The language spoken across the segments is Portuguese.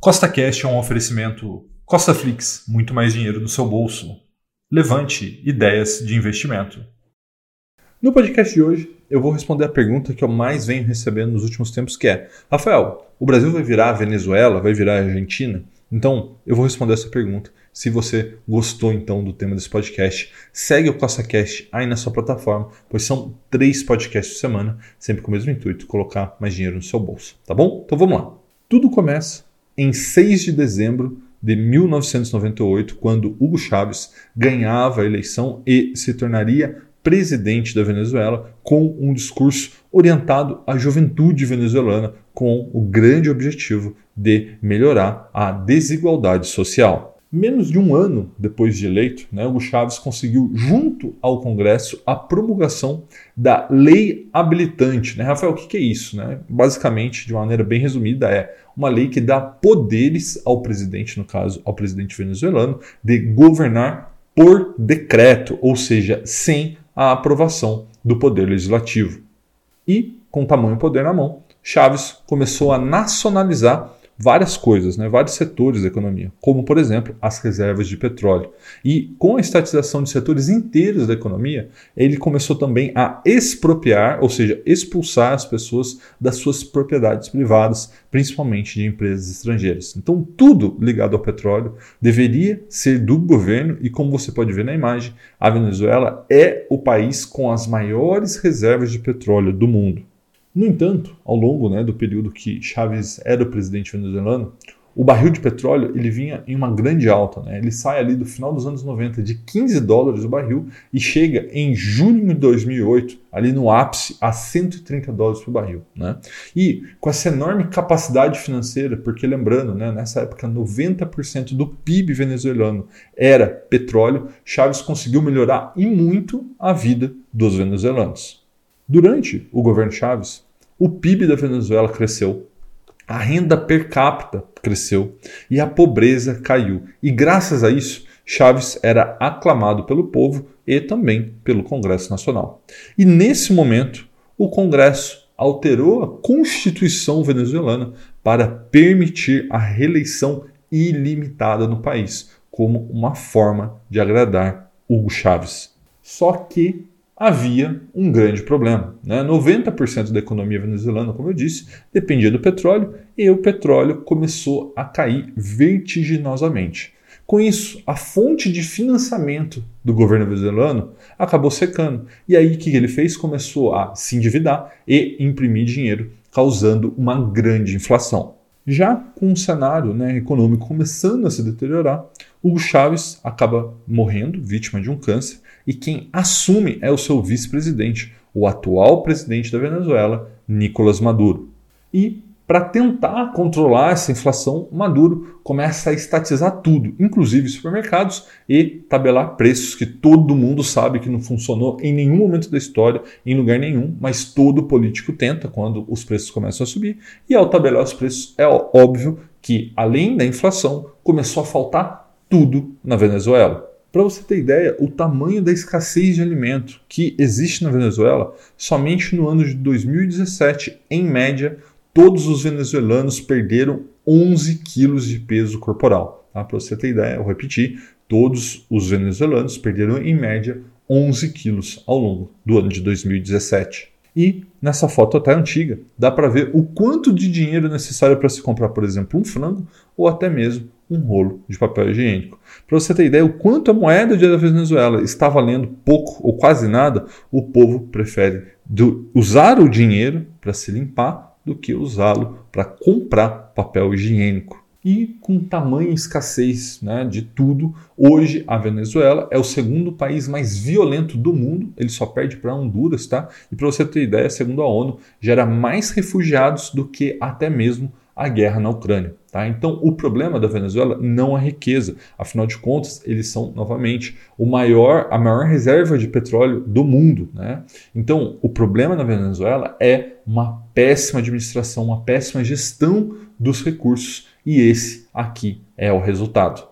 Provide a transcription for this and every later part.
Costa Cash é um oferecimento Costa Flix, muito mais dinheiro no seu bolso. Levante ideias de investimento. No podcast de hoje, eu vou responder a pergunta que eu mais venho recebendo nos últimos tempos, que é: Rafael, o Brasil vai virar Venezuela, vai virar Argentina? Então, eu vou responder essa pergunta. Se você gostou então do tema desse podcast, segue o CostaCast aí na sua plataforma, pois são três podcasts por semana, sempre com o mesmo intuito, colocar mais dinheiro no seu bolso, tá bom? Então vamos lá. Tudo começa em 6 de dezembro de 1998, quando Hugo Chávez ganhava a eleição e se tornaria presidente da Venezuela com um discurso orientado à juventude venezuelana com o grande objetivo de melhorar a desigualdade social. Menos de um ano depois de eleito, né, Hugo Chávez conseguiu, junto ao Congresso, a promulgação da lei habilitante. Né? Rafael, o que é isso? Né? Basicamente, de maneira bem resumida, é uma lei que dá poderes ao presidente, no caso, ao presidente venezuelano, de governar por decreto, ou seja, sem a aprovação do poder legislativo. E, com tamanho poder na mão, Chaves começou a nacionalizar várias coisas, né, vários setores da economia, como por exemplo as reservas de petróleo. E com a estatização de setores inteiros da economia, ele começou também a expropriar, ou seja, expulsar as pessoas das suas propriedades privadas, principalmente de empresas estrangeiras. Então tudo ligado ao petróleo deveria ser do governo e como você pode ver na imagem, a Venezuela é o país com as maiores reservas de petróleo do mundo. No entanto, ao longo né, do período que Chávez era o presidente venezuelano, o barril de petróleo ele vinha em uma grande alta. Né? Ele sai ali do final dos anos 90 de 15 dólares o barril e chega em junho de 2008, ali no ápice, a 130 dólares por barril. Né? E com essa enorme capacidade financeira, porque lembrando, né, nessa época 90% do PIB venezuelano era petróleo, Chávez conseguiu melhorar e muito a vida dos venezuelanos. Durante o governo Chávez, o PIB da Venezuela cresceu, a renda per capita cresceu e a pobreza caiu. E graças a isso, Chaves era aclamado pelo povo e também pelo Congresso Nacional. E nesse momento, o Congresso alterou a Constituição venezuelana para permitir a reeleição ilimitada no país, como uma forma de agradar Hugo Chávez. Só que havia um grande problema. Né? 90% da economia venezuelana, como eu disse, dependia do petróleo e o petróleo começou a cair vertiginosamente. Com isso, a fonte de financiamento do governo venezuelano acabou secando. E aí o que ele fez? Começou a se endividar e imprimir dinheiro, causando uma grande inflação. Já com o cenário né, econômico começando a se deteriorar, Hugo Chávez acaba morrendo, vítima de um câncer, e quem assume é o seu vice-presidente, o atual presidente da Venezuela, Nicolás Maduro. E para tentar controlar essa inflação, Maduro começa a estatizar tudo, inclusive supermercados, e tabelar preços que todo mundo sabe que não funcionou em nenhum momento da história, em lugar nenhum, mas todo político tenta quando os preços começam a subir. E ao tabelar os preços, é óbvio que, além da inflação, começou a faltar tudo na Venezuela. Para você ter ideia, o tamanho da escassez de alimento que existe na Venezuela, somente no ano de 2017, em média, todos os venezuelanos perderam 11 quilos de peso corporal. Tá? Para você ter ideia, eu repetir, todos os venezuelanos perderam em média 11 quilos ao longo do ano de 2017. E nessa foto até antiga, dá para ver o quanto de dinheiro é necessário para se comprar, por exemplo, um frango ou até mesmo um rolo de papel higiênico. Para você ter ideia o quanto a moeda da Venezuela está valendo pouco ou quase nada, o povo prefere usar o dinheiro para se limpar do que usá-lo para comprar papel higiênico. E com tamanha escassez né, de tudo, hoje a Venezuela é o segundo país mais violento do mundo, ele só perde para Honduras, tá? E para você ter ideia, segundo a ONU, gera mais refugiados do que até mesmo a guerra na Ucrânia. Tá? Então, o problema da Venezuela não é a riqueza. Afinal de contas, eles são, novamente, o maior, a maior reserva de petróleo do mundo. Né? Então, o problema na Venezuela é uma péssima administração, uma péssima gestão dos recursos. E esse aqui é o resultado.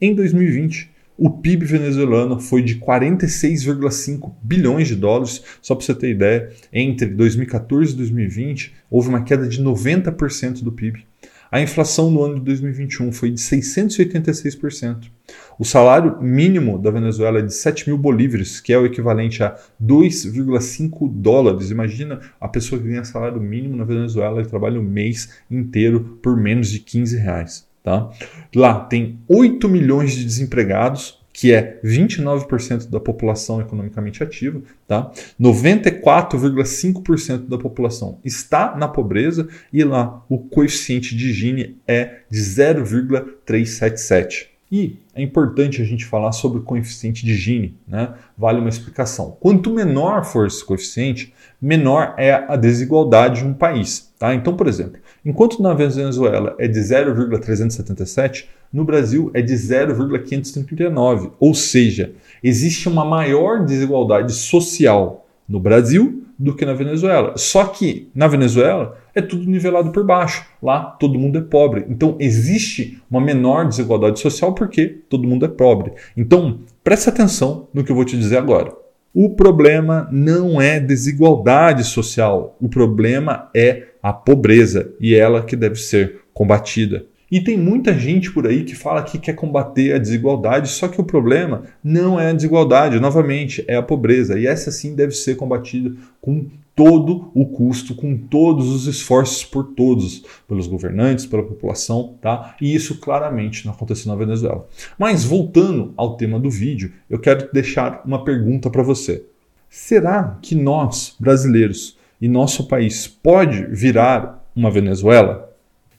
Em 2020, o PIB venezuelano foi de 46,5 bilhões de dólares. Só para você ter ideia, entre 2014 e 2020 houve uma queda de 90% do PIB. A inflação no ano de 2021 foi de 686%. O salário mínimo da Venezuela é de 7 mil bolívares, que é o equivalente a 2,5 dólares. Imagina a pessoa que ganha salário mínimo na Venezuela e trabalha o mês inteiro por menos de 15 reais. Tá? Lá tem 8 milhões de desempregados, que é 29% da população economicamente ativa, tá? 94,5% da população está na pobreza e lá o coeficiente de Gini é de 0,377. E é importante a gente falar sobre o coeficiente de Gini, né? Vale uma explicação. Quanto menor for esse coeficiente, menor é a desigualdade de um país, tá? Então, por exemplo, enquanto na Venezuela é de 0,377, no Brasil é de 0,539, ou seja, existe uma maior desigualdade social no Brasil do que na Venezuela. Só que na Venezuela é tudo nivelado por baixo. Lá todo mundo é pobre. Então existe uma menor desigualdade social porque todo mundo é pobre. Então preste atenção no que eu vou te dizer agora. O problema não é desigualdade social, o problema é a pobreza e ela que deve ser combatida. E tem muita gente por aí que fala que quer combater a desigualdade, só que o problema não é a desigualdade, novamente, é a pobreza. E essa sim deve ser combatida com todo o custo, com todos os esforços por todos, pelos governantes, pela população, tá? E isso claramente não aconteceu na Venezuela. Mas voltando ao tema do vídeo, eu quero deixar uma pergunta para você. Será que nós, brasileiros, e nosso país pode virar uma Venezuela?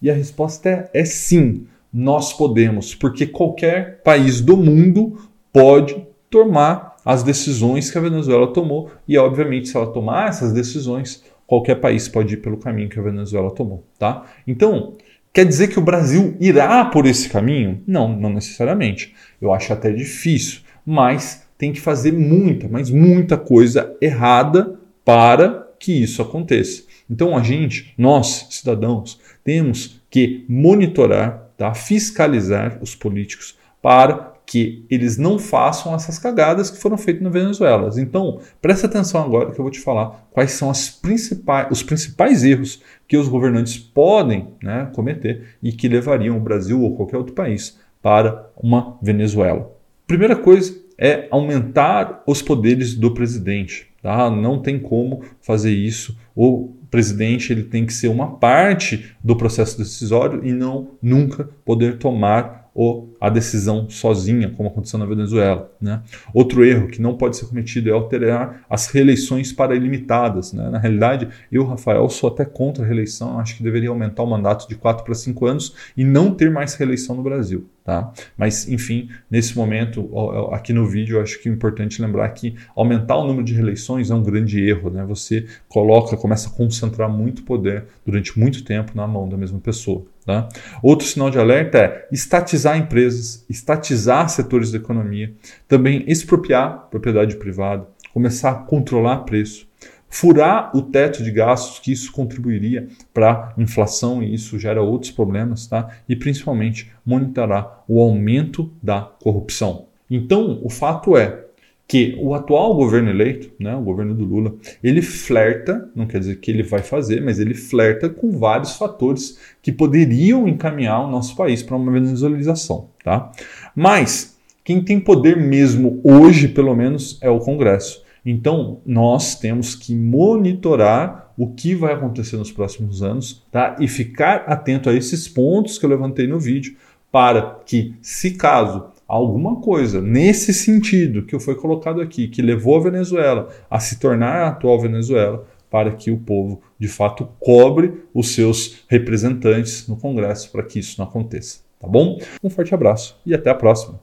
E a resposta é, é sim, nós podemos, porque qualquer país do mundo pode tomar as decisões que a Venezuela tomou, e obviamente, se ela tomar essas decisões, qualquer país pode ir pelo caminho que a Venezuela tomou, tá? Então, quer dizer que o Brasil irá por esse caminho? Não, não necessariamente. Eu acho até difícil, mas tem que fazer muita, mas muita coisa errada para que isso aconteça. Então a gente, nós, cidadãos, temos que monitorar, tá? fiscalizar os políticos para que eles não façam essas cagadas que foram feitas na Venezuela. Então, presta atenção agora que eu vou te falar quais são principais, os principais erros que os governantes podem né, cometer e que levariam o Brasil ou qualquer outro país para uma Venezuela. Primeira coisa é aumentar os poderes do presidente. Tá? Não tem como fazer isso. O presidente ele tem que ser uma parte do processo decisório e não nunca poder tomar ou a decisão sozinha, como aconteceu na Venezuela. Né? Outro erro que não pode ser cometido é alterar as reeleições para ilimitadas. Né? Na realidade, eu, Rafael, sou até contra a reeleição, acho que deveria aumentar o mandato de 4 para 5 anos e não ter mais reeleição no Brasil. Tá? Mas, enfim, nesse momento, aqui no vídeo, eu acho que é importante lembrar que aumentar o número de reeleições é um grande erro. Né? Você coloca, começa a concentrar muito poder durante muito tempo na mão da mesma pessoa. Tá? Outro sinal de alerta é estatizar empresas, estatizar setores da economia, também expropriar propriedade privada, começar a controlar preço, furar o teto de gastos, que isso contribuiria para inflação e isso gera outros problemas, tá? e principalmente monitorar o aumento da corrupção. Então, o fato é, que o atual governo eleito, né, o governo do Lula, ele flerta, não quer dizer que ele vai fazer, mas ele flerta com vários fatores que poderiam encaminhar o nosso país para uma venezuelização, tá? Mas quem tem poder mesmo hoje, pelo menos, é o Congresso. Então, nós temos que monitorar o que vai acontecer nos próximos anos, tá? E ficar atento a esses pontos que eu levantei no vídeo para que, se caso alguma coisa nesse sentido que foi colocado aqui, que levou a Venezuela a se tornar a atual Venezuela, para que o povo de fato cobre os seus representantes no Congresso para que isso não aconteça. Tá bom? Um forte abraço e até a próxima.